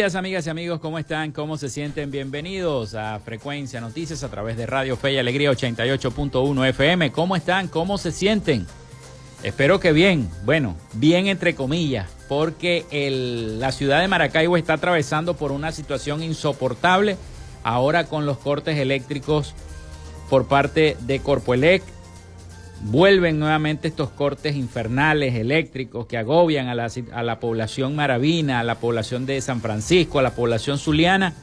Días, amigas y amigos, ¿cómo están? ¿Cómo se sienten? Bienvenidos a Frecuencia Noticias a través de Radio Fe y Alegría 88.1 FM. ¿Cómo están? ¿Cómo se sienten? Espero que bien, bueno, bien entre comillas, porque la ciudad de Maracaibo está atravesando por una situación insoportable ahora con los cortes eléctricos por parte de Corpoelec vuelven nuevamente estos cortes infernales eléctricos que agobian a la, a la, población maravina, a la población de San Francisco, a la población zuliana,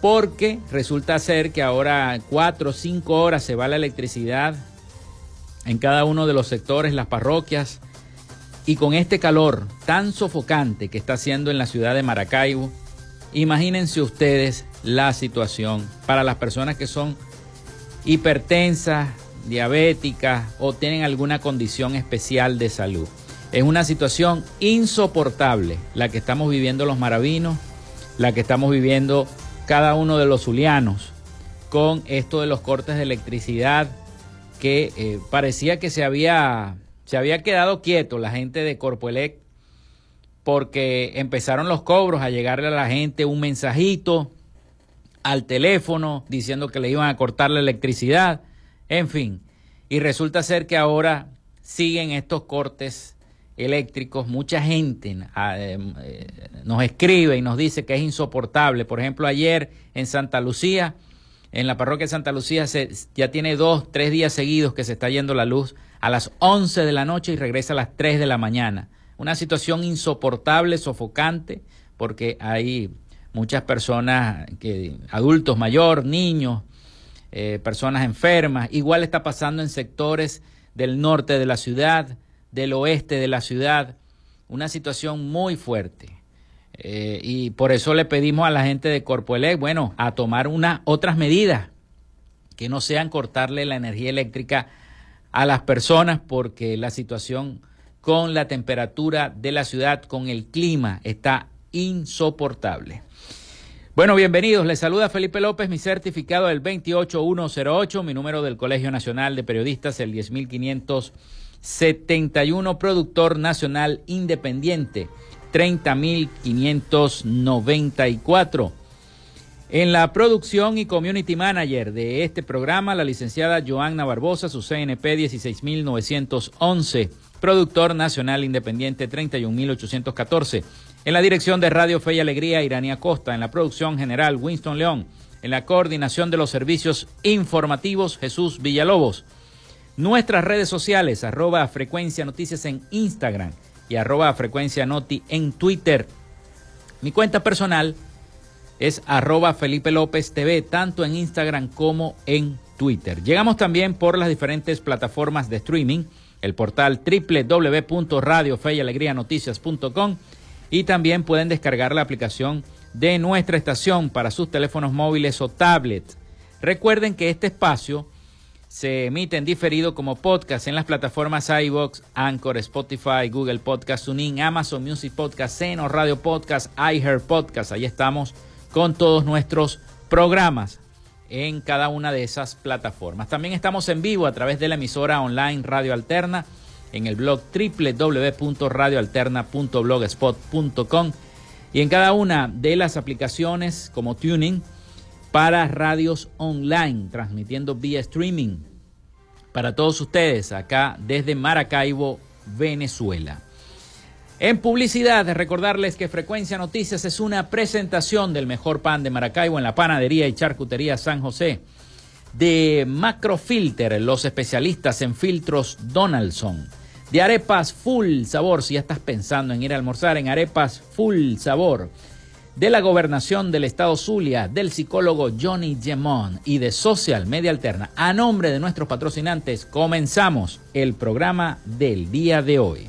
porque resulta ser que ahora cuatro o cinco horas se va la electricidad en cada uno de los sectores, las parroquias, y con este calor tan sofocante que está haciendo en la ciudad de Maracaibo, imagínense ustedes la situación para las personas que son hipertensas, diabéticas o tienen alguna condición especial de salud. Es una situación insoportable la que estamos viviendo los maravinos, la que estamos viviendo cada uno de los zulianos con esto de los cortes de electricidad que eh, parecía que se había, se había quedado quieto la gente de Corpoelec porque empezaron los cobros a llegarle a la gente un mensajito al teléfono diciendo que le iban a cortar la electricidad en fin, y resulta ser que ahora siguen estos cortes eléctricos. Mucha gente ah, em, eh, nos escribe y nos dice que es insoportable. Por ejemplo, ayer en Santa Lucía, en la parroquia de Santa Lucía, se, ya tiene dos, tres días seguidos que se está yendo la luz a las 11 de la noche y regresa a las 3 de la mañana. Una situación insoportable, sofocante, porque hay muchas personas, que, adultos mayores, niños, eh, personas enfermas. Igual está pasando en sectores del norte de la ciudad, del oeste de la ciudad. Una situación muy fuerte. Eh, y por eso le pedimos a la gente de Corpoelec, bueno, a tomar unas otras medidas que no sean cortarle la energía eléctrica a las personas porque la situación con la temperatura de la ciudad, con el clima, está insoportable. Bueno, bienvenidos. Les saluda Felipe López, mi certificado del 28108, mi número del Colegio Nacional de Periodistas, el 10571, productor nacional independiente, 30594. En la producción y community manager de este programa, la licenciada Joanna Barbosa, su CNP 16911, productor nacional independiente 31814. En la dirección de Radio Fe y Alegría, Irania Costa. En la producción general, Winston León. En la coordinación de los servicios informativos, Jesús Villalobos. Nuestras redes sociales, arroba frecuencia noticias en Instagram y arroba frecuencia noti en Twitter. Mi cuenta personal es arroba Felipe López TV, tanto en Instagram como en Twitter. Llegamos también por las diferentes plataformas de streaming, el portal www.radiofeyalegrianoticias.com y también pueden descargar la aplicación de nuestra estación para sus teléfonos móviles o tablets. Recuerden que este espacio se emite en diferido como podcast en las plataformas iBox, Anchor, Spotify, Google Podcast, TuneIn, Amazon Music Podcast, Seno Radio Podcast, iHeart Podcast. Ahí estamos con todos nuestros programas en cada una de esas plataformas. También estamos en vivo a través de la emisora online Radio Alterna en el blog www.radioalterna.blogspot.com y en cada una de las aplicaciones como Tuning para radios online, transmitiendo vía streaming para todos ustedes acá desde Maracaibo, Venezuela. En publicidad, recordarles que Frecuencia Noticias es una presentación del mejor pan de Maracaibo en la panadería y charcutería San José. De Macrofilter, los especialistas en filtros Donaldson. De arepas full sabor, si ya estás pensando en ir a almorzar en arepas full sabor. De la gobernación del estado Zulia, del psicólogo Johnny Gemón y de Social Media Alterna. A nombre de nuestros patrocinantes, comenzamos el programa del día de hoy.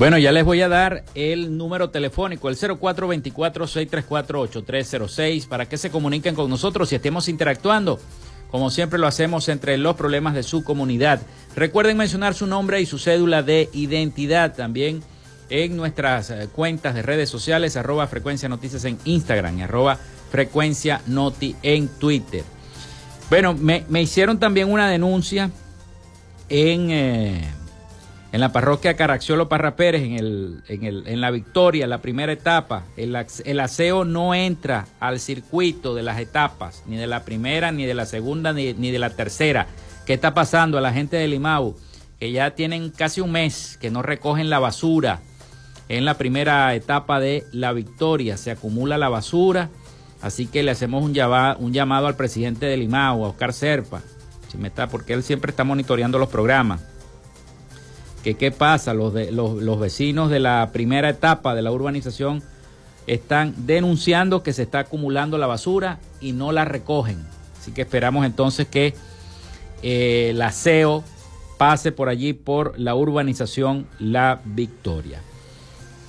Bueno, ya les voy a dar el número telefónico, el 0424-634-8306, para que se comuniquen con nosotros y estemos interactuando, como siempre lo hacemos entre los problemas de su comunidad. Recuerden mencionar su nombre y su cédula de identidad también en nuestras eh, cuentas de redes sociales, arroba frecuencia noticias en Instagram y arroba frecuencia noti en Twitter. Bueno, me, hicieron también una denuncia en... Eh, en la parroquia Caracciolo Parra Pérez, en, el, en, el, en la victoria, la primera etapa, el, el, aseo no entra al circuito de las etapas, ni de la primera, ni de la segunda, ni, ni de la tercera. ¿Qué está pasando a la gente de Limau? Que ya tienen casi un mes que no recogen la basura en la primera etapa de la victoria. Se acumula la basura, así que le hacemos un, llamado, un llamado al presidente de Limau, a Oscar Serpa, si me está, porque él siempre está monitoreando los programas que qué pasa, los, de, los, vecinos de la primera etapa de la urbanización están denunciando que se está acumulando la basura y no la recogen. Así que esperamos entonces que eh, el aseo pase por allí por la urbanización La Victoria.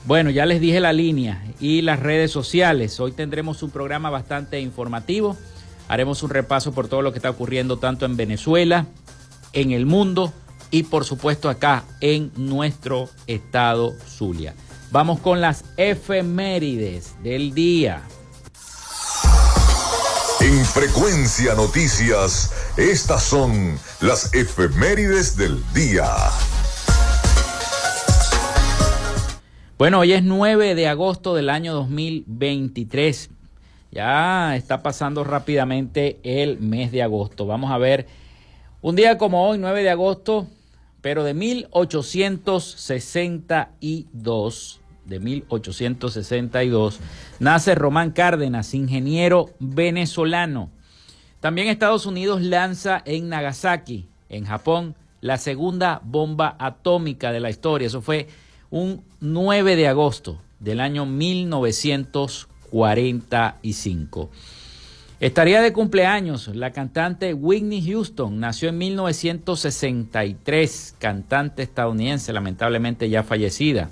Bueno, ya les dije la línea y las redes sociales. Hoy tendremos un programa bastante informativo. Haremos un repaso por todo lo que está ocurriendo tanto en Venezuela, en el mundo y por supuesto acá en nuestro estado Zulia. Vamos con las efemérides del día. En Frecuencia Noticias, estas son las efemérides del día. Bueno, hoy es 9 de agosto del año 2023. Ya está pasando rápidamente el mes de agosto. Vamos a ver, un día como hoy, 9 de agosto, pero de 1862, de 1862, nace Román Cárdenas, ingeniero venezolano. También Estados Unidos lanza en Nagasaki, en Japón, la segunda bomba atómica de la historia. Eso fue un 9 de agosto del año 1945. Estaría de cumpleaños la cantante Whitney Houston. Nació en 1963, cantante estadounidense, lamentablemente ya fallecida.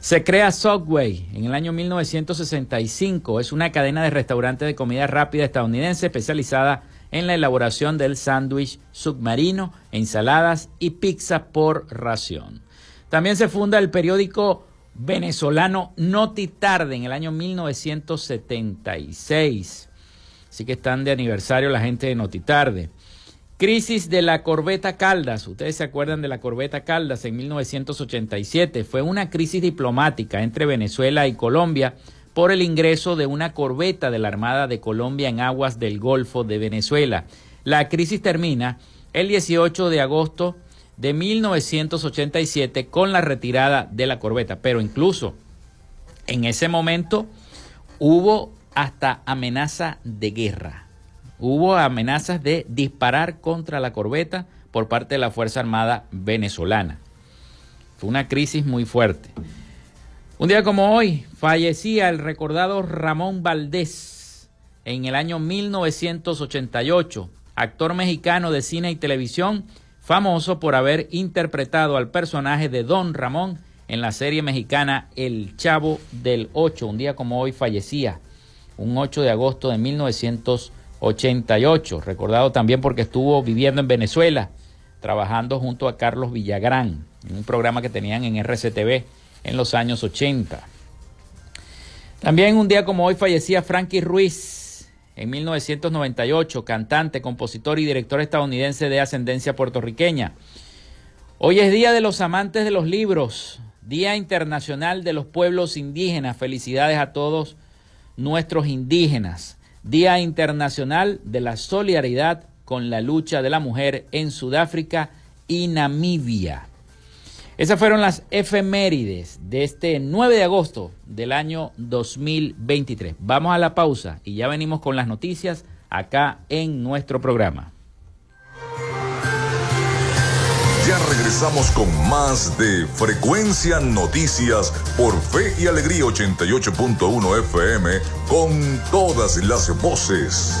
Se crea Subway en el año 1965. Es una cadena de restaurantes de comida rápida estadounidense especializada en la elaboración del sándwich submarino, ensaladas y pizza por ración. También se funda el periódico venezolano Noti Tarde en el año 1976. Así que están de aniversario la gente de Noti Tarde. Crisis de la corbeta Caldas. Ustedes se acuerdan de la corbeta Caldas en 1987. Fue una crisis diplomática entre Venezuela y Colombia por el ingreso de una corbeta de la Armada de Colombia en aguas del Golfo de Venezuela. La crisis termina el 18 de agosto de 1987 con la retirada de la corbeta. Pero incluso en ese momento hubo hasta amenaza de guerra. Hubo amenazas de disparar contra la corbeta por parte de la Fuerza Armada venezolana. Fue una crisis muy fuerte. Un día como hoy fallecía el recordado Ramón Valdés en el año 1988, actor mexicano de cine y televisión famoso por haber interpretado al personaje de Don Ramón en la serie mexicana El Chavo del Ocho. Un día como hoy fallecía, un 8 de agosto de 1988, recordado también porque estuvo viviendo en Venezuela, trabajando junto a Carlos Villagrán, en un programa que tenían en RCTV en los años 80. También un día como hoy fallecía Frankie Ruiz en 1998, cantante, compositor y director estadounidense de ascendencia puertorriqueña. Hoy es Día de los Amantes de los Libros, Día Internacional de los Pueblos Indígenas. Felicidades a todos nuestros indígenas. Día Internacional de la Solidaridad con la lucha de la mujer en Sudáfrica y Namibia. Esas fueron las efemérides de este 9 de agosto del año 2023. Vamos a la pausa y ya venimos con las noticias acá en nuestro programa. Ya regresamos con más de Frecuencia Noticias por Fe y Alegría 88.1 FM con todas las voces.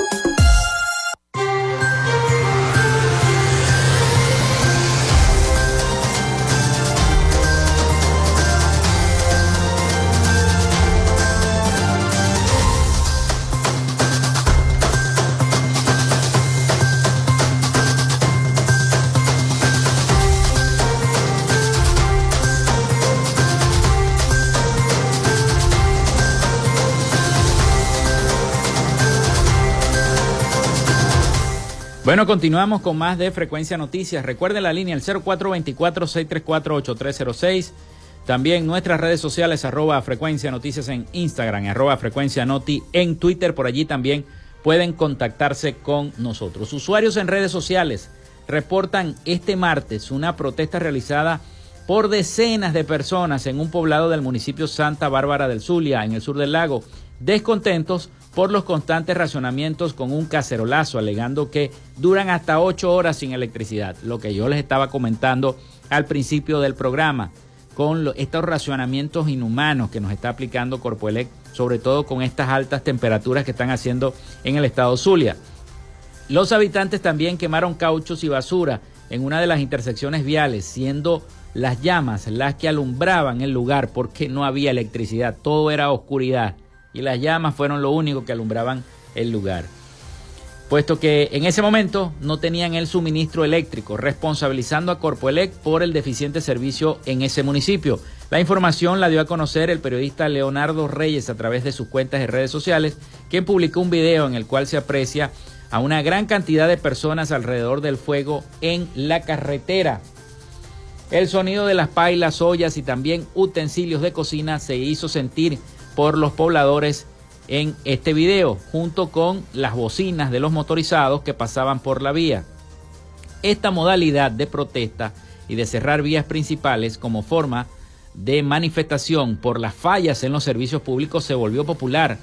Bueno, continuamos con más de Frecuencia Noticias. Recuerden la línea el 0424-634-8306. También nuestras redes sociales, arroba Frecuencia Noticias en Instagram, arroba Frecuencia Noti en Twitter. Por allí también pueden contactarse con nosotros. Usuarios en redes sociales reportan este martes una protesta realizada por decenas de personas en un poblado del municipio Santa Bárbara del Zulia, en el sur del lago, descontentos por los constantes racionamientos con un cacerolazo, alegando que duran hasta ocho horas sin electricidad, lo que yo les estaba comentando al principio del programa, con estos racionamientos inhumanos que nos está aplicando Corpoelec, sobre todo con estas altas temperaturas que están haciendo en el estado Zulia. Los habitantes también quemaron cauchos y basura en una de las intersecciones viales, siendo las llamas las que alumbraban el lugar porque no había electricidad, todo era oscuridad y las llamas fueron lo único que alumbraban el lugar. Puesto que en ese momento no tenían el suministro eléctrico, responsabilizando a Corpoelec por el deficiente servicio en ese municipio. La información la dio a conocer el periodista Leonardo Reyes a través de sus cuentas de redes sociales, quien publicó un video en el cual se aprecia a una gran cantidad de personas alrededor del fuego en la carretera. El sonido de las pailas, ollas y también utensilios de cocina se hizo sentir por los pobladores en este video, junto con las bocinas de los motorizados que pasaban por la vía. Esta modalidad de protesta y de cerrar vías principales como forma de manifestación por las fallas en los servicios públicos se volvió popular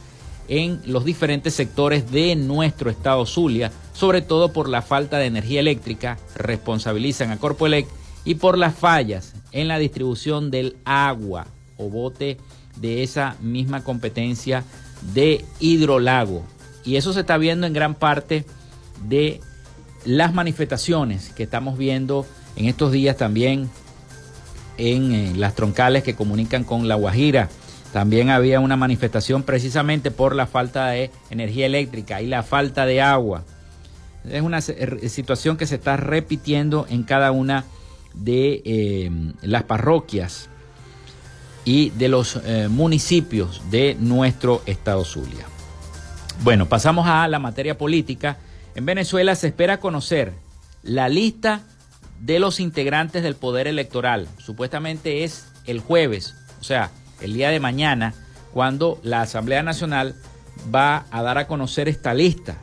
en los diferentes sectores de nuestro estado Zulia, sobre todo por la falta de energía eléctrica, responsabilizan a Corpoelec, y por las fallas en la distribución del agua o bote de esa misma competencia de hidrolago. Y eso se está viendo en gran parte de las manifestaciones que estamos viendo en estos días también en eh, las troncales que comunican con La Guajira. También había una manifestación precisamente por la falta de energía eléctrica y la falta de agua. Es una situación que se está repitiendo en cada una de eh, las parroquias y de los eh, municipios de nuestro estado Zulia. Bueno, pasamos a la materia política. En Venezuela se espera conocer la lista de los integrantes del Poder Electoral. Supuestamente es el jueves, o sea, el día de mañana, cuando la Asamblea Nacional va a dar a conocer esta lista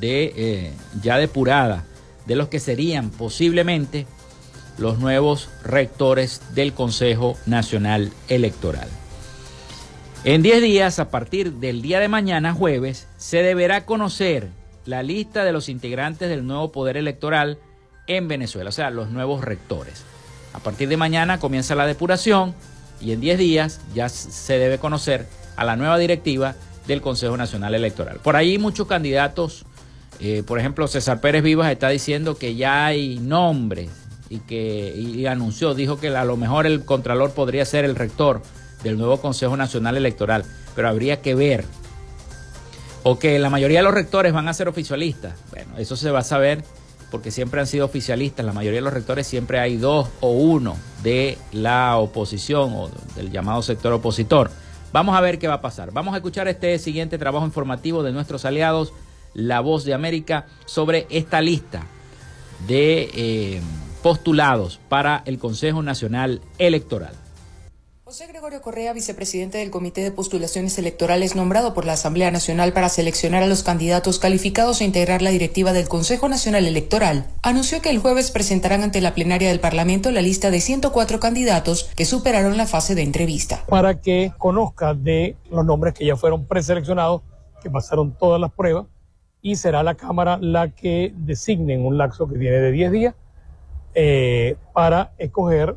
de eh, ya depurada de los que serían posiblemente los nuevos rectores del Consejo Nacional Electoral. En 10 días, a partir del día de mañana, jueves, se deberá conocer la lista de los integrantes del nuevo poder electoral en Venezuela, o sea, los nuevos rectores. A partir de mañana comienza la depuración y en 10 días ya se debe conocer a la nueva directiva del Consejo Nacional Electoral. Por ahí muchos candidatos, eh, por ejemplo, César Pérez Vivas está diciendo que ya hay nombres y que anunció, dijo que a lo mejor el Contralor podría ser el rector del nuevo Consejo Nacional Electoral, pero habría que ver. O que la mayoría de los rectores van a ser oficialistas. Bueno, eso se va a saber porque siempre han sido oficialistas. La mayoría de los rectores siempre hay dos o uno de la oposición o del llamado sector opositor. Vamos a ver qué va a pasar. Vamos a escuchar este siguiente trabajo informativo de nuestros aliados, La Voz de América, sobre esta lista de eh, postulados para el Consejo Nacional Electoral. José Gregorio Correa, vicepresidente del Comité de Postulaciones Electorales nombrado por la Asamblea Nacional para seleccionar a los candidatos calificados a integrar la directiva del Consejo Nacional Electoral, anunció que el jueves presentarán ante la plenaria del Parlamento la lista de 104 candidatos que superaron la fase de entrevista. Para que conozca de los nombres que ya fueron preseleccionados, que pasaron todas las pruebas, y será la Cámara la que designe en un lapso que tiene de 10 días eh, para escoger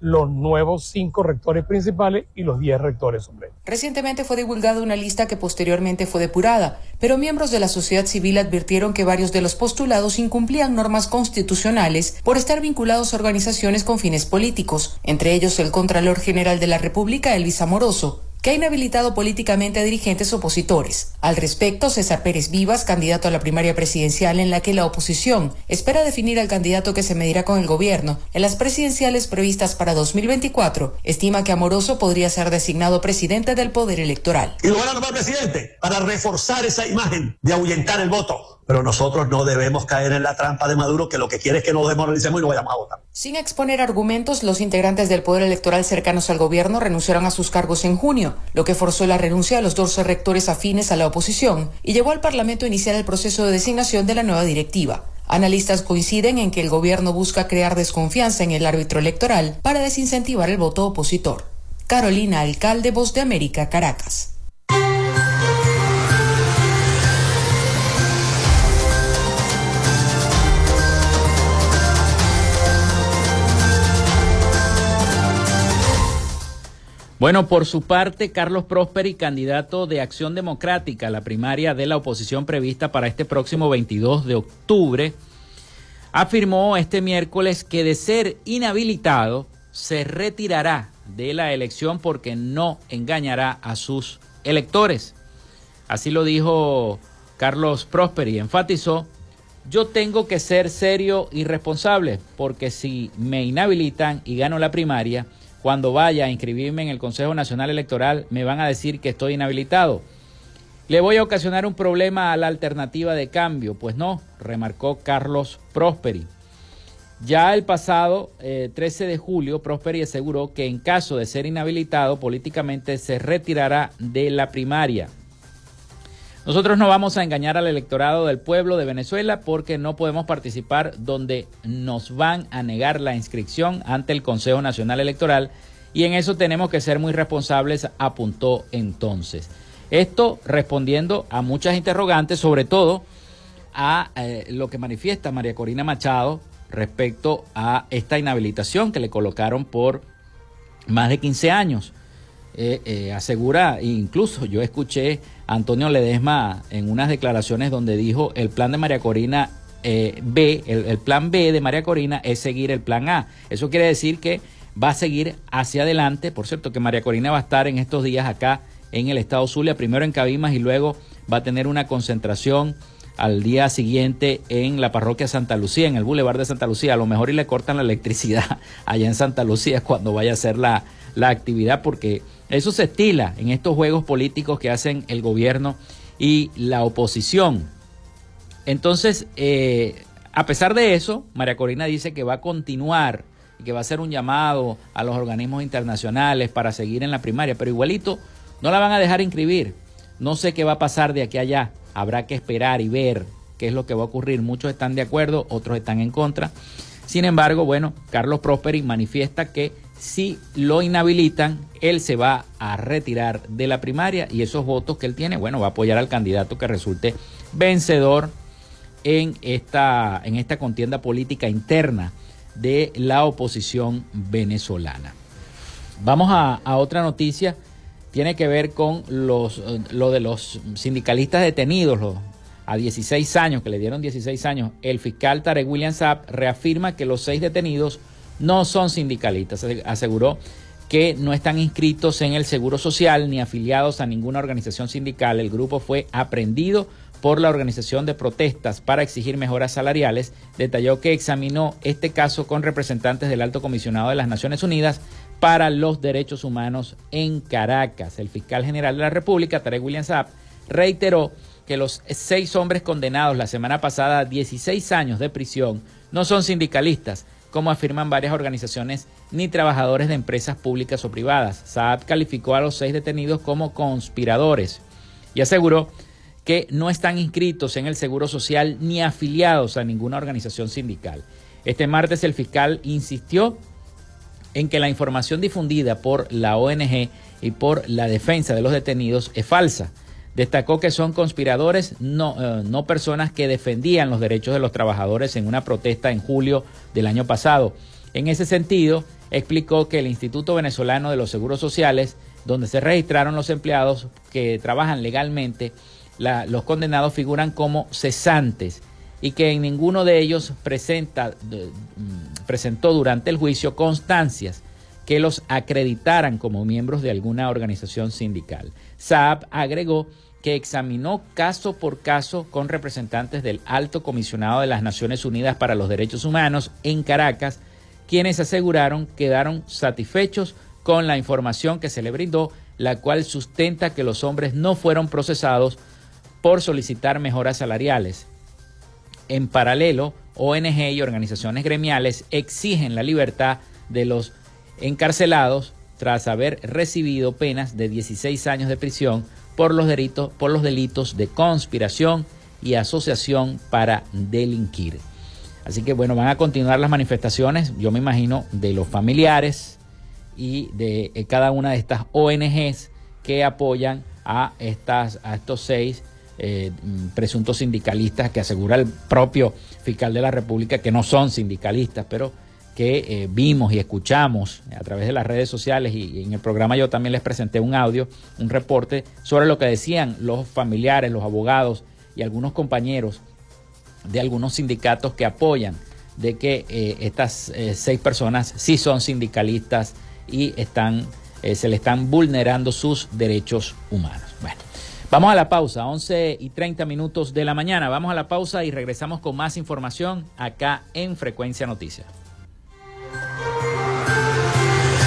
los nuevos cinco rectores principales y los diez rectores suplentes. Recientemente fue divulgada una lista que posteriormente fue depurada, pero miembros de la sociedad civil advirtieron que varios de los postulados incumplían normas constitucionales por estar vinculados a organizaciones con fines políticos, entre ellos el Contralor General de la República, Elvis Amoroso, que ha inhabilitado políticamente a dirigentes opositores. Al respecto, César Pérez Vivas, candidato a la primaria presidencial en la que la oposición espera definir al candidato que se medirá con el gobierno en las presidenciales previstas para 2024, estima que Amoroso podría ser designado presidente del Poder Electoral. Y lo van a nombrar presidente para reforzar esa imagen de ahuyentar el voto pero nosotros no debemos caer en la trampa de Maduro que lo que quiere es que nos desmoralicemos y no vayamos a votar. Sin exponer argumentos, los integrantes del Poder Electoral cercanos al gobierno renunciaron a sus cargos en junio, lo que forzó la renuncia de los dos rectores afines a la oposición y llevó al Parlamento a iniciar el proceso de designación de la nueva directiva. Analistas coinciden en que el gobierno busca crear desconfianza en el árbitro electoral para desincentivar el voto opositor. Carolina Alcalde, Voz de América, Caracas. Bueno, por su parte, Carlos Prosperi, candidato de Acción Democrática a la primaria de la oposición prevista para este próximo 22 de octubre, afirmó este miércoles que de ser inhabilitado se retirará de la elección porque no engañará a sus electores. Así lo dijo Carlos Prosperi. Enfatizó, yo tengo que ser serio y responsable porque si me inhabilitan y gano la primaria, cuando vaya a inscribirme en el Consejo Nacional Electoral me van a decir que estoy inhabilitado. Le voy a ocasionar un problema a la alternativa de cambio. Pues no, remarcó Carlos Prosperi. Ya el pasado 13 eh, de julio, Prosperi aseguró que en caso de ser inhabilitado políticamente se retirará de la primaria. Nosotros no vamos a engañar al electorado del pueblo de Venezuela porque no podemos participar donde nos van a negar la inscripción ante el Consejo Nacional Electoral y en eso tenemos que ser muy responsables, apuntó entonces. Esto respondiendo a muchas interrogantes, sobre todo a eh, lo que manifiesta María Corina Machado respecto a esta inhabilitación que le colocaron por más de 15 años. Eh, eh, asegura, incluso yo escuché Antonio Ledesma en unas declaraciones donde dijo el plan de María Corina eh, B, el, plan B de María Corina es seguir el plan A. Eso quiere decir que va a seguir hacia adelante. Por cierto, que María Corina va a estar en estos días acá en el estado Zulia, primero en Cabimas y luego va a tener una concentración al día siguiente en la parroquia Santa Lucía, en el Boulevard de Santa Lucía. A lo mejor y le cortan la electricidad allá en Santa Lucía cuando vaya a hacer la, la actividad, porque eso se estila en estos juegos políticos que hacen el gobierno y la oposición. Entonces, eh, A pesar de eso, María Corina dice que va a continuar y que va a hacer un llamado a los organismos internacionales para seguir en la primaria, pero igualito no la van a dejar inscribir. No sé qué va a pasar de aquí a allá. Habrá que esperar y ver qué es lo que va a ocurrir. Muchos están de acuerdo, otros están en contra. Sin embargo, bueno, Carlos Prosperi manifiesta que si lo inhabilitan, él se va a retirar de la primaria y esos votos que él tiene, bueno, va a apoyar al candidato que resulte vencedor en esta, en esta contienda política interna de la oposición venezolana. Vamos a, otra noticia, tiene que ver con los, lo de los sindicalistas detenidos a 16 años, que le dieron 16 años. El fiscal Tarek William Saab reafirma que los seis detenidos no son sindicalistas. Aseguró que no están inscritos en el Seguro Social ni afiliados a ninguna organización sindical. El grupo fue aprendido por la organización de protestas para exigir mejoras salariales, detalló que examinó este caso con representantes del Alto Comisionado de las Naciones Unidas para los Derechos Humanos en Caracas. El fiscal general de la República, Tarek William Saab, reiteró que los seis hombres condenados la semana pasada a 16 años de prisión no son sindicalistas, como afirman varias organizaciones, ni trabajadores de empresas públicas o privadas. Saab calificó a los seis detenidos como conspiradores y aseguró que no están inscritos en el Seguro Social ni afiliados a ninguna organización sindical. Este martes el fiscal insistió en que la información difundida por la ONG y por la defensa de los detenidos es falsa. Destacó que son conspiradores, no, eh, no personas que defendían los derechos de los trabajadores en una protesta en julio del año pasado. En ese sentido, explicó que el Instituto Venezolano de los Seguros Sociales, donde se registraron los empleados que trabajan legalmente, los condenados figuran como cesantes y que en ninguno de ellos presenta, mm, presentó durante el juicio constancias que los acreditaran como miembros de alguna organización sindical. Saab agregó que examinó caso por caso con representantes del Alto Comisionado de las Naciones Unidas para los Derechos Humanos en Caracas, quienes aseguraron quedaron satisfechos con la información que se le brindó, la cual sustenta que los hombres no fueron procesados por solicitar mejoras salariales. En paralelo, ONG y organizaciones gremiales exigen la libertad de los encarcelados tras haber recibido penas de 16 años de prisión por los delitos, por los delitos de conspiración y asociación para delinquir. Así que bueno, van a continuar las manifestaciones, yo me imagino, de los familiares y de eh, cada una de estas ONGs que apoyan a, estas, a estos seis eh, presuntos sindicalistas que asegura el propio fiscal de la República que no son sindicalistas, pero que eh, vimos y escuchamos a través de las redes sociales y, en el programa yo también les presenté un audio, un reporte sobre lo que decían los familiares, los abogados y algunos compañeros de algunos sindicatos que apoyan de que eh, estas seis personas sí son sindicalistas y están, se le están vulnerando sus derechos humanos. Bueno. Vamos a la pausa, 11 y 30 minutos de la mañana. Vamos a la pausa y regresamos con más información acá en Frecuencia Noticias.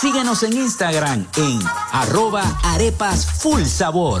Síguenos en Instagram en arroba arepas full sabor.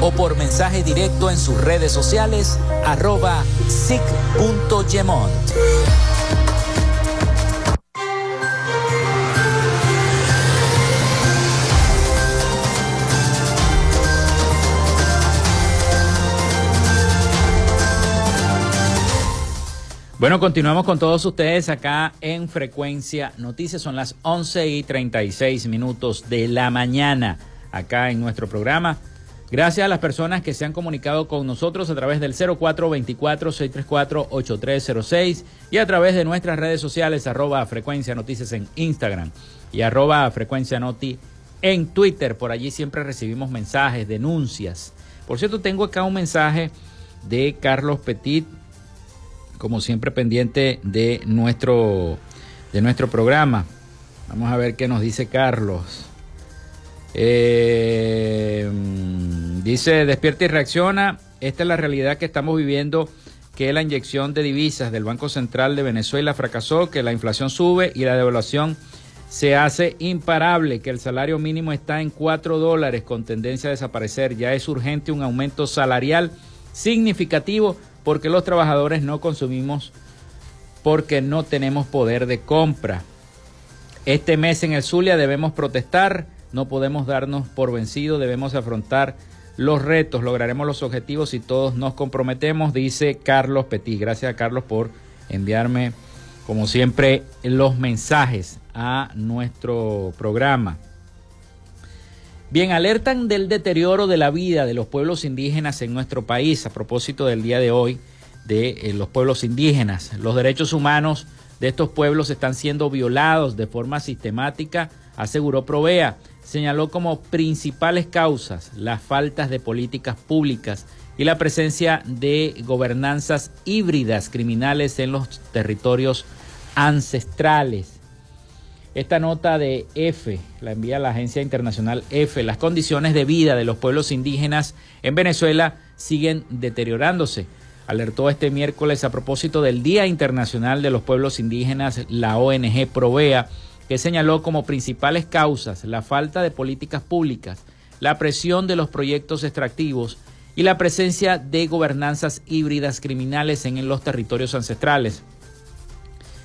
o por mensaje directo en sus redes sociales arroba sic.gemont. Bueno, continuamos con todos ustedes acá en Frecuencia Noticias. Son las 11 y 36 minutos de la mañana acá en nuestro programa. Gracias a las personas que se han comunicado con nosotros a través del 0424-634-8306 y a través de nuestras redes sociales arroba frecuencia noticias en Instagram y arroba frecuencia noti en Twitter. Por allí siempre recibimos mensajes, denuncias. Por cierto, tengo acá un mensaje de Carlos Petit, como siempre pendiente de nuestro, de nuestro programa. Vamos a ver qué nos dice Carlos. Eh, dice, despierta y reacciona. Esta es la realidad que estamos viviendo, que la inyección de divisas del Banco Central de Venezuela fracasó, que la inflación sube y la devaluación se hace imparable, que el salario mínimo está en 4 dólares con tendencia a desaparecer. Ya es urgente un aumento salarial significativo porque los trabajadores no consumimos porque no tenemos poder de compra. Este mes en el Zulia debemos protestar no podemos darnos por vencidos, debemos afrontar los retos, lograremos los objetivos si todos nos comprometemos, dice Carlos Petit. Gracias Carlos por enviarme, como siempre, los mensajes a nuestro programa. Bien, alertan del deterioro de la vida de los pueblos indígenas en nuestro país a propósito del día de hoy de eh, los pueblos indígenas. Los derechos humanos de estos pueblos están siendo violados de forma sistemática, aseguró Provea señaló como principales causas las faltas de políticas públicas y la presencia de gobernanzas híbridas criminales en los territorios ancestrales. Esta nota de F la envía la agencia internacional F. Las condiciones de vida de los pueblos indígenas en Venezuela siguen deteriorándose. Alertó este miércoles a propósito del Día Internacional de los Pueblos Indígenas la ONG Provea, que señaló como principales causas la falta de políticas públicas, la presión de los proyectos extractivos y la presencia de gobernanzas híbridas criminales en los territorios ancestrales.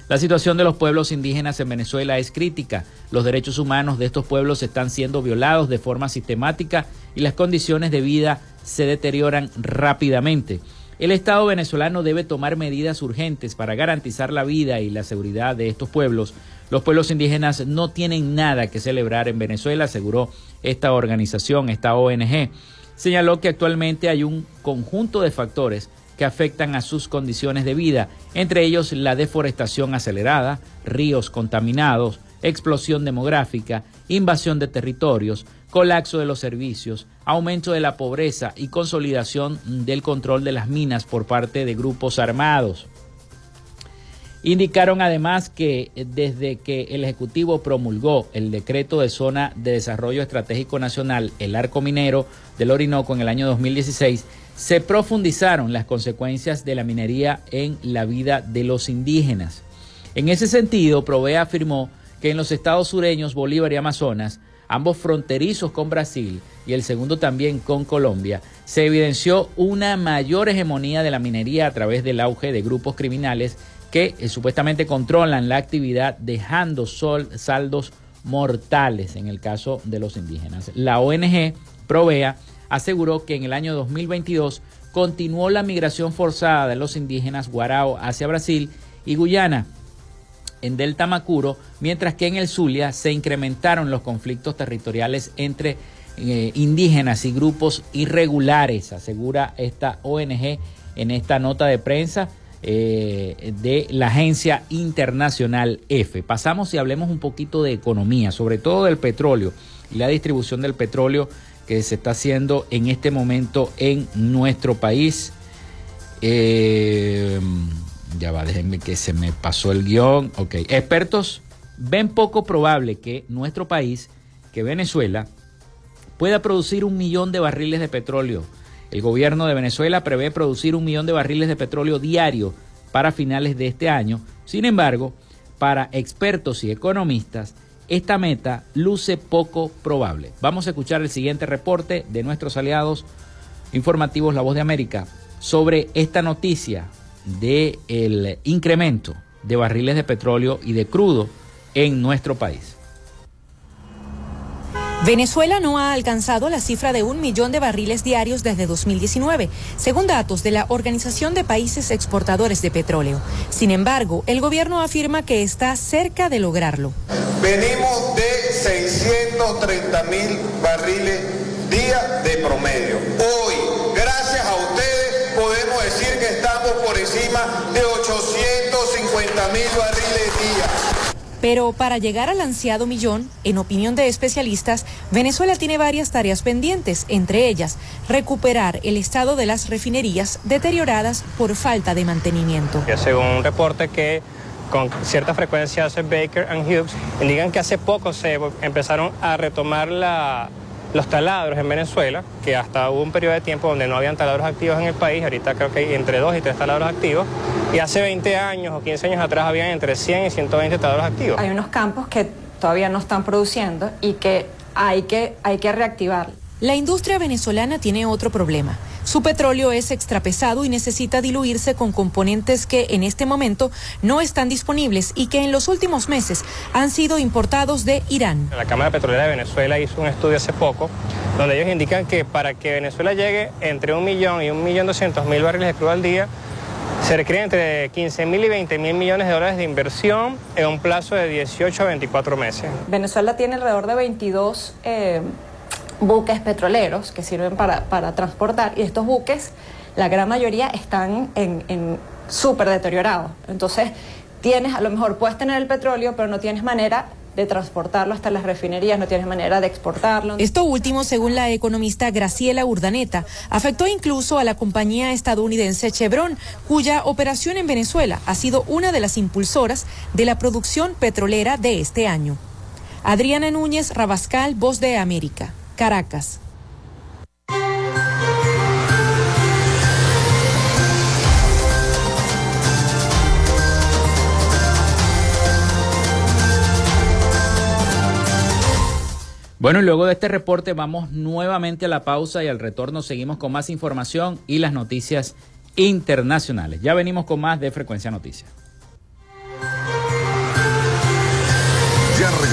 La situación de los pueblos indígenas en Venezuela es crítica. Los derechos humanos de estos pueblos están siendo violados de forma sistemática y las condiciones de vida se deterioran rápidamente. El Estado venezolano debe tomar medidas urgentes para garantizar la vida y la seguridad de estos pueblos. Los pueblos indígenas no tienen nada que celebrar en Venezuela, aseguró esta organización, esta ONG. Señaló que actualmente hay un conjunto de factores que afectan a sus condiciones de vida, entre ellos la deforestación acelerada, ríos contaminados, explosión demográfica, invasión de territorios, colapso de los servicios, aumento de la pobreza y consolidación del control de las minas por parte de grupos armados. Indicaron además que desde que el Ejecutivo promulgó el decreto de zona de desarrollo estratégico nacional, el arco minero del Orinoco en el año 2016, se profundizaron las consecuencias de la minería en la vida de los indígenas. En ese sentido, Provea afirmó que en los estados sureños Bolívar y Amazonas, ambos fronterizos con Brasil y el segundo también con Colombia, se evidenció una mayor hegemonía de la minería a través del auge de grupos criminales que eh, supuestamente controlan la actividad dejando saldos mortales en el caso de los indígenas. La ONG Provea aseguró que en el año 2022 continuó la migración forzada de los indígenas guarao hacia Brasil y Guyana en Delta Macuro, mientras que en el Zulia se incrementaron los conflictos territoriales entre eh, indígenas y grupos irregulares, asegura esta ONG en esta nota de prensa eh, de la agencia internacional F. Pasamos y hablemos un poquito de economía, sobre todo del petróleo y la distribución del petróleo que se está haciendo en este momento en nuestro país. Eh, ya va, déjenme que se me pasó el guion. Ok, expertos ven poco probable que nuestro país, que Venezuela, pueda producir un millón de barriles de petróleo. El gobierno de Venezuela prevé producir un millón de barriles de petróleo diario para finales de este año. Sin embargo, para expertos y economistas, esta meta luce poco probable. Vamos a escuchar el siguiente reporte de nuestros aliados informativos La Voz de América sobre esta noticia del incremento de barriles de petróleo y de crudo en nuestro país. Venezuela no ha alcanzado la cifra de un millón de barriles diarios desde 2019, según datos de la Organización de Países Exportadores de Petróleo. Sin embargo, el gobierno afirma que está cerca de lograrlo. Venimos de 630 mil barriles día de promedio. Hoy, gracias a ustedes, podemos decir que estamos por encima de 850 mil barriles día. Pero para llegar al ansiado millón, en opinión de especialistas, Venezuela tiene varias tareas pendientes, entre ellas recuperar el estado de las refinerías deterioradas por falta de mantenimiento. Según un reporte que con cierta frecuencia hace Baker and Hughes, indican que hace poco se empezaron a retomar la, los taladros en Venezuela, que hasta hubo un periodo de tiempo donde no habían taladros activos en el país, ahorita creo que hay entre dos y tres taladros activos, y hace 20 años o 15 años atrás habían entre 100 y 120 taladros activos. Hay unos campos que todavía no están produciendo y que hay que, hay que reactivar. La industria venezolana tiene otro problema. Su petróleo es extrapesado y necesita diluirse con componentes que en este momento no están disponibles y que en los últimos meses han sido importados de Irán. La Cámara Petrolera de Venezuela hizo un estudio hace poco donde ellos indican que para que Venezuela llegue entre un millón y un millón doscientos mil barriles de crudo al día, se requiere entre 15 mil y 20 mil millones de dólares de inversión en un plazo de 18 a 24 meses. Venezuela tiene alrededor de 22 eh, buques petroleros que sirven para, transportar y estos buques, la gran mayoría están en, en súper deteriorados. Entonces, tienes, a lo mejor puedes tener el petróleo, pero no tienes manera de transportarlo hasta las refinerías, no tienes manera de exportarlo. Esto último, según la economista Graciela Urdaneta, afectó incluso a la compañía estadounidense Chevron, cuya operación en Venezuela ha sido una de las impulsoras de la producción petrolera de este año. Adriana Núñez Rabascal, Voz de América, Caracas. Bueno, y luego de este reporte vamos nuevamente a la pausa y al retorno seguimos con más información y las noticias internacionales. Ya venimos con más de Frecuencia Noticias.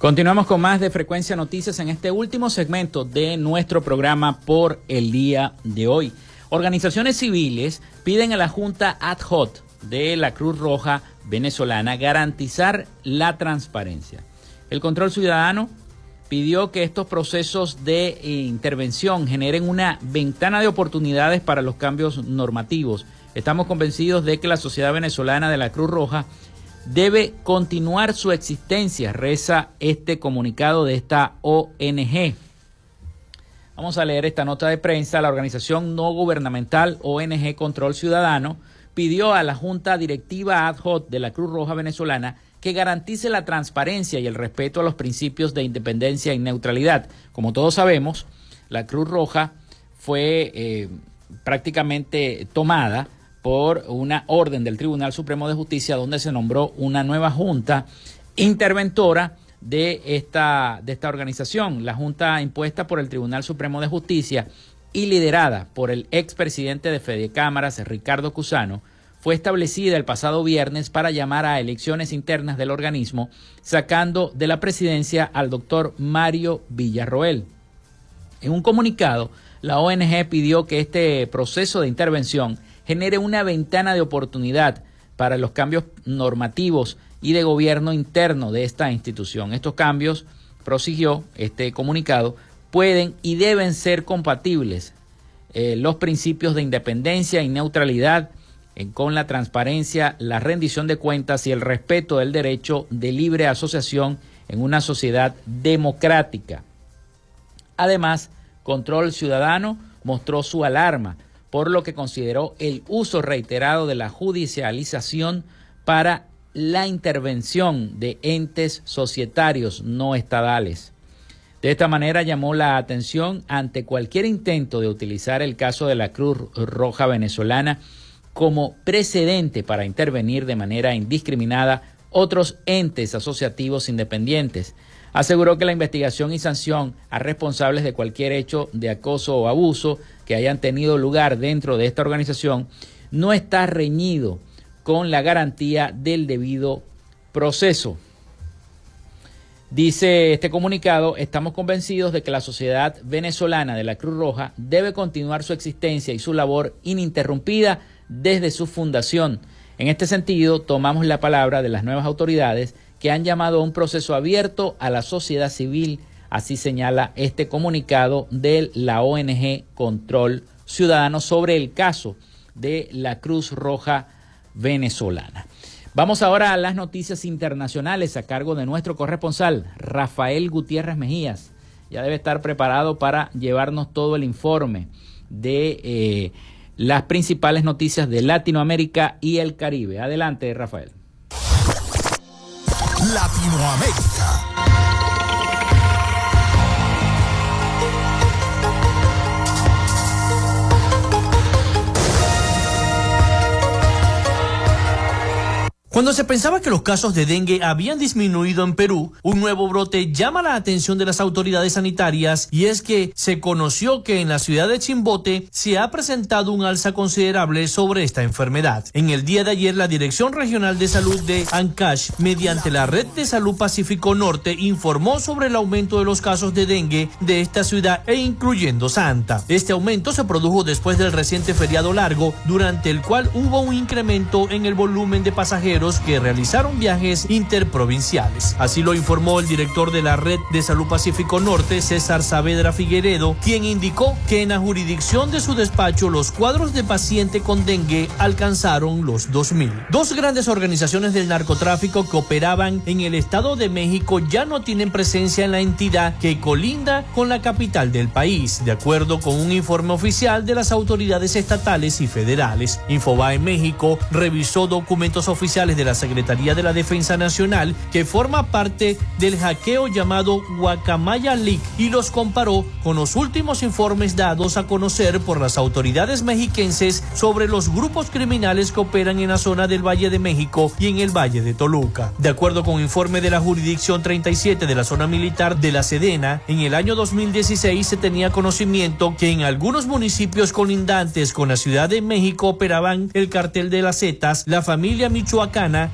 Continuamos con más de Frecuencia Noticias en este último segmento de nuestro programa por el día de hoy. Organizaciones civiles piden a la Junta Ad hoc de la Cruz Roja venezolana garantizar la transparencia. El control ciudadano pidió que estos procesos de intervención generen una ventana de oportunidades para los cambios normativos. Estamos convencidos de que la Sociedad Venezolana de la Cruz Roja debe continuar su existencia, reza este comunicado de esta ONG. Vamos a leer esta nota de prensa. La organización no gubernamental ONG Control Ciudadano pidió a la Junta Directiva Ad hoc de la Cruz Roja Venezolana que garantice la transparencia y el respeto a los principios de independencia y neutralidad. Como todos sabemos, la Cruz Roja fue eh, prácticamente tomada por una orden del Tribunal Supremo de Justicia donde se nombró una nueva junta interventora de esta, de esta organización, la junta impuesta por el Tribunal Supremo de Justicia y liderada por el expresidente de Fede Cámaras, Ricardo Cusano, fue establecida el pasado viernes para llamar a elecciones internas del organismo, sacando de la presidencia al doctor Mario Villarroel. En un comunicado, la ONG pidió que este proceso de intervención genere una ventana de oportunidad para los cambios normativos y de gobierno interno de esta institución. Estos cambios, prosiguió este comunicado, pueden y deben ser compatibles eh, los principios de independencia y neutralidad eh, con la transparencia, la rendición de cuentas y el respeto del derecho de libre asociación en una sociedad democrática. Además, Control Ciudadano mostró su alarma por lo que consideró el uso reiterado de la judicialización para la intervención de entes societarios no estadales. De esta manera llamó la atención ante cualquier intento de utilizar el caso de la Cruz Roja venezolana como precedente para intervenir de manera indiscriminada otros entes asociativos independientes. Aseguró que la investigación y sanción a responsables de cualquier hecho de acoso o abuso que hayan tenido lugar dentro de esta organización no está reñido con la garantía del debido proceso. Dice este comunicado, estamos convencidos de que la Sociedad Venezolana de la Cruz Roja debe continuar su existencia y su labor ininterrumpida desde su fundación. En este sentido, tomamos la palabra de las nuevas autoridades que han llamado a un proceso abierto a la sociedad civil, así señala este comunicado de la ONG Control Ciudadano sobre el caso de la Cruz Roja venezolana. Vamos ahora a las noticias internacionales a cargo de nuestro corresponsal, Rafael Gutiérrez Mejías. Ya debe estar preparado para llevarnos todo el informe de eh, las principales noticias de Latinoamérica y el Caribe. Adelante, Rafael. Latinoamérica. Cuando se pensaba que los casos de dengue habían disminuido en Perú, un nuevo brote llama la atención de las autoridades sanitarias y es que se conoció que en la ciudad de Chimbote se ha presentado un alza considerable sobre esta enfermedad. En el día de ayer, la Dirección Regional de Salud de Ancash, mediante la Red de Salud Pacífico Norte, informó sobre el aumento de los casos de dengue de esta ciudad e incluyendo Santa. Este aumento se produjo después del reciente feriado largo, durante el cual hubo un incremento en el volumen de pasajeros que realizaron viajes interprovinciales. Así lo informó el director de la Red de Salud Pacífico Norte, César Saavedra Figueredo, quien indicó que en la jurisdicción de su despacho los cuadros de paciente con dengue alcanzaron los 2.000. Dos grandes organizaciones del narcotráfico que operaban en el Estado de México ya no tienen presencia en la entidad que colinda con la capital del país, de acuerdo con un informe oficial de las autoridades estatales y federales. Infobae México revisó documentos oficiales de la Secretaría de la Defensa Nacional que forma parte del hackeo llamado Guacamaya Leak y los comparó con los últimos informes dados a conocer por las autoridades mexiquenses sobre los grupos criminales que operan en la zona del Valle de México y en el Valle de Toluca. De acuerdo con informe de la Jurisdicción 37 de la zona militar de la Sedena, en el año 2016 se tenía conocimiento que en algunos municipios colindantes con la Ciudad de México operaban el cartel de las Zetas, la familia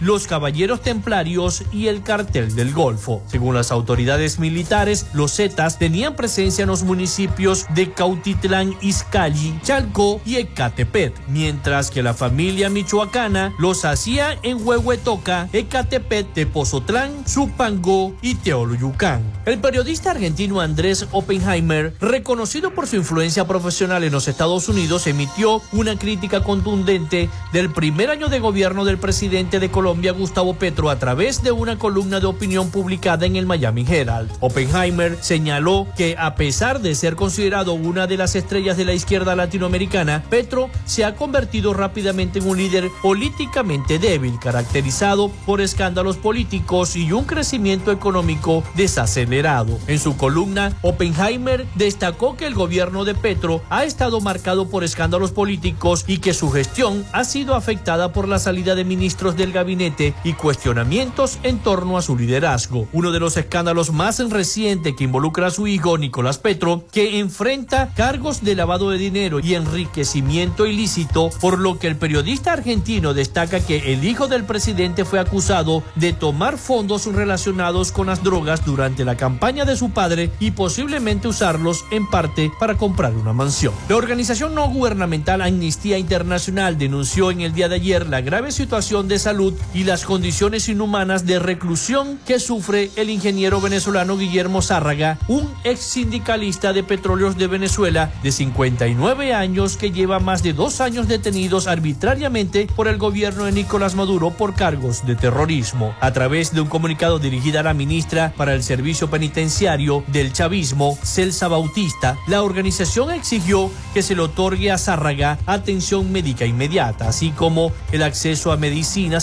Los Caballeros Templarios y el Cartel del Golfo. Según las autoridades militares, los Zetas tenían presencia en los municipios de Cautitlán, Izcalli, Chalco y Ecatepet, mientras que la familia michoacana los hacía en Huehuetoca, Ecatepet, Tepozotlán, Zupangó y Teoloyucán. El periodista argentino Andrés Oppenheimer, reconocido por su influencia profesional en los Estados Unidos, emitió una crítica contundente del primer año de gobierno del presidente de Colombia, Gustavo Petro, a través de una columna de opinión publicada en el Miami Herald. Oppenheimer señaló que a pesar de ser considerado una de las estrellas de la izquierda latinoamericana, Petro se ha convertido rápidamente en un líder políticamente débil, caracterizado por escándalos políticos y un crecimiento económico desacelerado. En su columna, Oppenheimer destacó que el gobierno de Petro ha estado marcado por escándalos políticos y que su gestión ha sido afectada por la salida de ministros del gabinete y cuestionamientos en torno a su liderazgo. Uno de los escándalos más recientes que involucra a su hijo Nicolás Petro, que enfrenta cargos de lavado de dinero y enriquecimiento ilícito, por lo que el periodista argentino destaca que el hijo del presidente fue acusado de tomar fondos relacionados con las drogas durante la campaña de su padre y posiblemente usarlos en parte para comprar una mansión. La organización no gubernamental Amnistía Internacional denunció en el día de ayer la grave situación de salud y las condiciones inhumanas de reclusión que sufre el ingeniero venezolano Guillermo Zárraga, un ex sindicalista de petróleos de Venezuela de 59 años que lleva más de dos años detenidos arbitrariamente por el gobierno de Nicolás Maduro por cargos de terrorismo. A través de un comunicado dirigido a la ministra para el Servicio Penitenciario del Chavismo, Celsa Bautista, la organización exigió que se le otorgue a Zárraga atención médica inmediata, así como el acceso a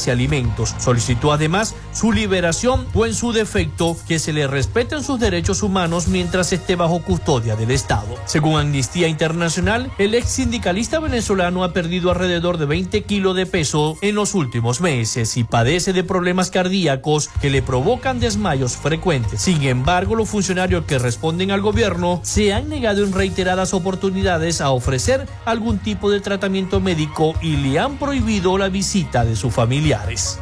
y alimentos. Solicitó además su liberación o en su defecto que se le respeten sus derechos humanos mientras esté bajo custodia del Estado. Según Amnistía Internacional, el ex sindicalista venezolano ha perdido alrededor de 20 kilos de peso en los últimos meses y padece de problemas cardíacos que le provocan desmayos frecuentes. Sin embargo, los funcionarios que responden al gobierno se han negado en reiteradas oportunidades a ofrecer algún tipo de tratamiento médico y le han prohibido la visita de su familia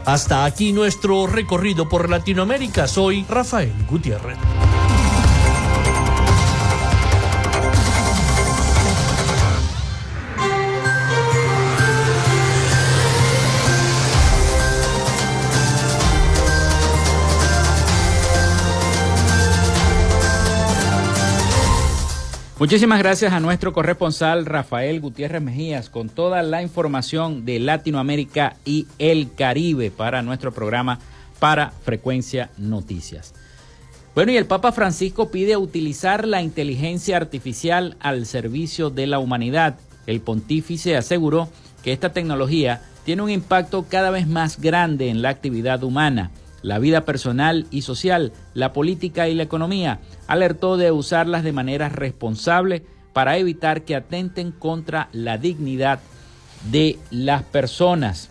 Hasta aquí nuestro recorrido por Latinoamérica. Soy Rafael Gutiérrez. Muchísimas gracias a nuestro corresponsal Rafael Gutiérrez Mejías con toda la información de Latinoamérica y el Caribe para nuestro programa para Frecuencia Noticias. Bueno, y el Papa Francisco pide utilizar la inteligencia artificial al servicio de la humanidad. El pontífice aseguró que esta tecnología tiene un impacto cada vez más grande en la actividad humana la vida personal y social, la política y la economía. Alertó de usarlas de manera responsable para evitar que atenten contra la dignidad de las personas.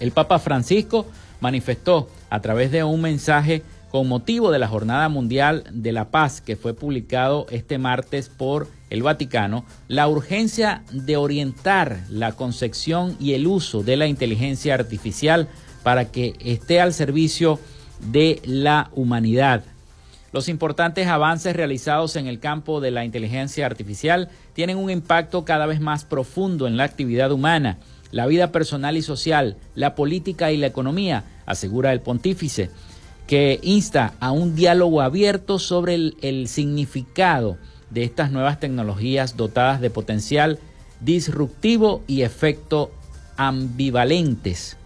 El Papa Francisco manifestó a través de un mensaje con motivo de la Jornada Mundial de la Paz que fue publicado este martes por el Vaticano, la urgencia de orientar la concepción y el uso de la inteligencia artificial para que esté al servicio de la humanidad. Los importantes avances realizados en el campo de la inteligencia artificial tienen un impacto cada vez más profundo en la actividad humana, la vida personal y social, la política y la economía, asegura el pontífice, que insta a un diálogo abierto sobre el, significado de estas nuevas tecnologías dotadas de potencial disruptivo y efecto ambivalentes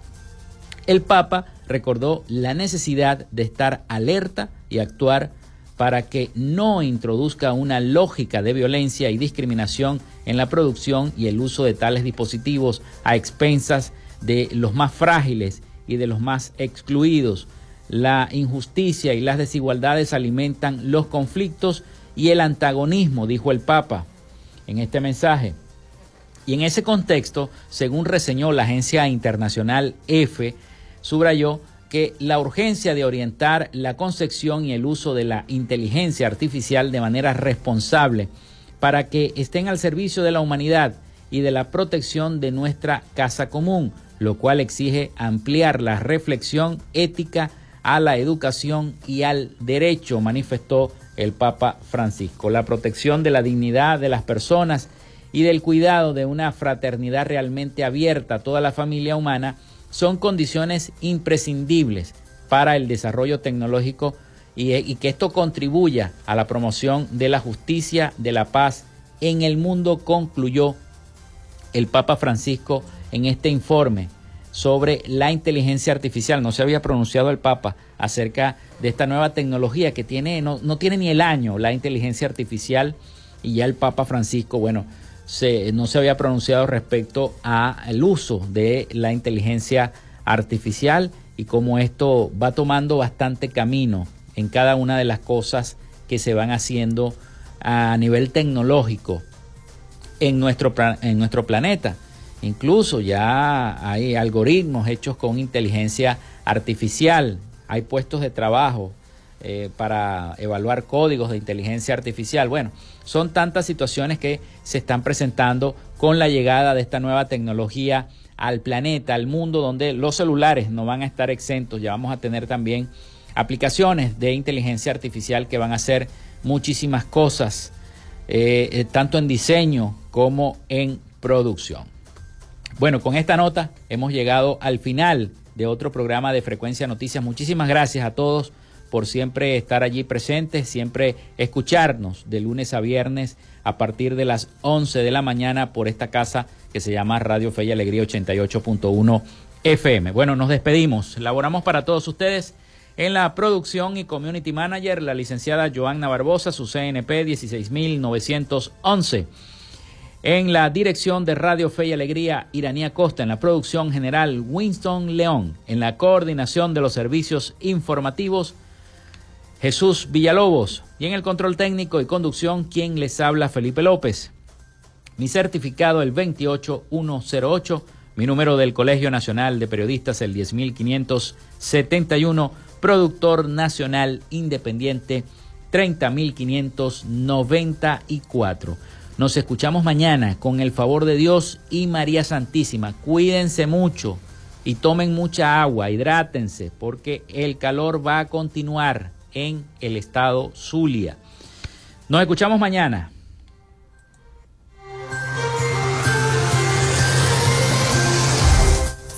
el Papa recordó la necesidad de estar alerta y actuar para que no introduzca una lógica de violencia y discriminación en la producción y el uso de tales dispositivos a expensas de los más frágiles y de los más excluidos. La injusticia y las desigualdades alimentan los conflictos y el antagonismo, dijo el Papa en este mensaje. Y en ese contexto, según reseñó la agencia internacional EFE, subrayó que la urgencia de orientar la concepción y el uso de la inteligencia artificial de manera responsable para que estén al servicio de la humanidad y de la protección de nuestra casa común, lo cual exige ampliar la reflexión ética a la educación y al derecho, manifestó el Papa Francisco. La protección de la dignidad de las personas y del cuidado de una fraternidad realmente abierta a toda la familia humana son condiciones imprescindibles para el desarrollo tecnológico y, que esto contribuya a la promoción de la justicia, de la paz en el mundo, concluyó el Papa Francisco en este informe sobre la inteligencia artificial. No se había pronunciado el Papa acerca de esta nueva tecnología que tiene, no, no tiene ni el año la inteligencia artificial y ya el Papa Francisco, bueno, no se había pronunciado respecto al uso de la inteligencia artificial y cómo esto va tomando bastante camino en cada una de las cosas que se van haciendo a nivel tecnológico en nuestro, en nuestro planeta. Incluso ya hay algoritmos hechos con inteligencia artificial, hay puestos de trabajo eh, para evaluar códigos de inteligencia artificial. Bueno, son tantas situaciones que se están presentando con la llegada de esta nueva tecnología al planeta, al mundo, donde los celulares no van a estar exentos, ya vamos a tener también aplicaciones de inteligencia artificial que van a hacer muchísimas cosas, eh, eh, tanto en diseño como en producción. Bueno, con esta nota hemos llegado al final de otro programa de Frecuencia Noticias. Muchísimas gracias a todos por siempre estar allí presentes, siempre escucharnos de lunes a viernes a partir de las 11 de la mañana por esta casa que se llama Radio Fe y Alegría 88.1 FM. Bueno, nos despedimos. Laboramos para todos ustedes en la producción y community manager la licenciada Joanna Barbosa, su CNP 16911. En la dirección de Radio Fe y Alegría, Iranía Costa. En la producción general, Winston León. En la coordinación de los servicios informativos, Jesús Villalobos y en el control técnico y conducción quien les habla Felipe López. Mi certificado el 28108, mi número del Colegio Nacional de Periodistas el 10571, productor nacional independiente 30594. Nos escuchamos mañana con el favor de Dios y María Santísima. Cuídense mucho y tomen mucha agua, hidrátense, porque el calor va a continuar en el estado Zulia. Nos escuchamos mañana.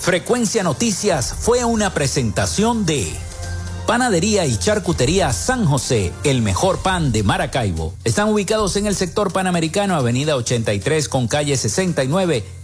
Frecuencia Noticias fue una presentación de Panadería y Charcutería San José, el mejor pan de Maracaibo. Están ubicados en el sector panamericano, Avenida 83 con calle 69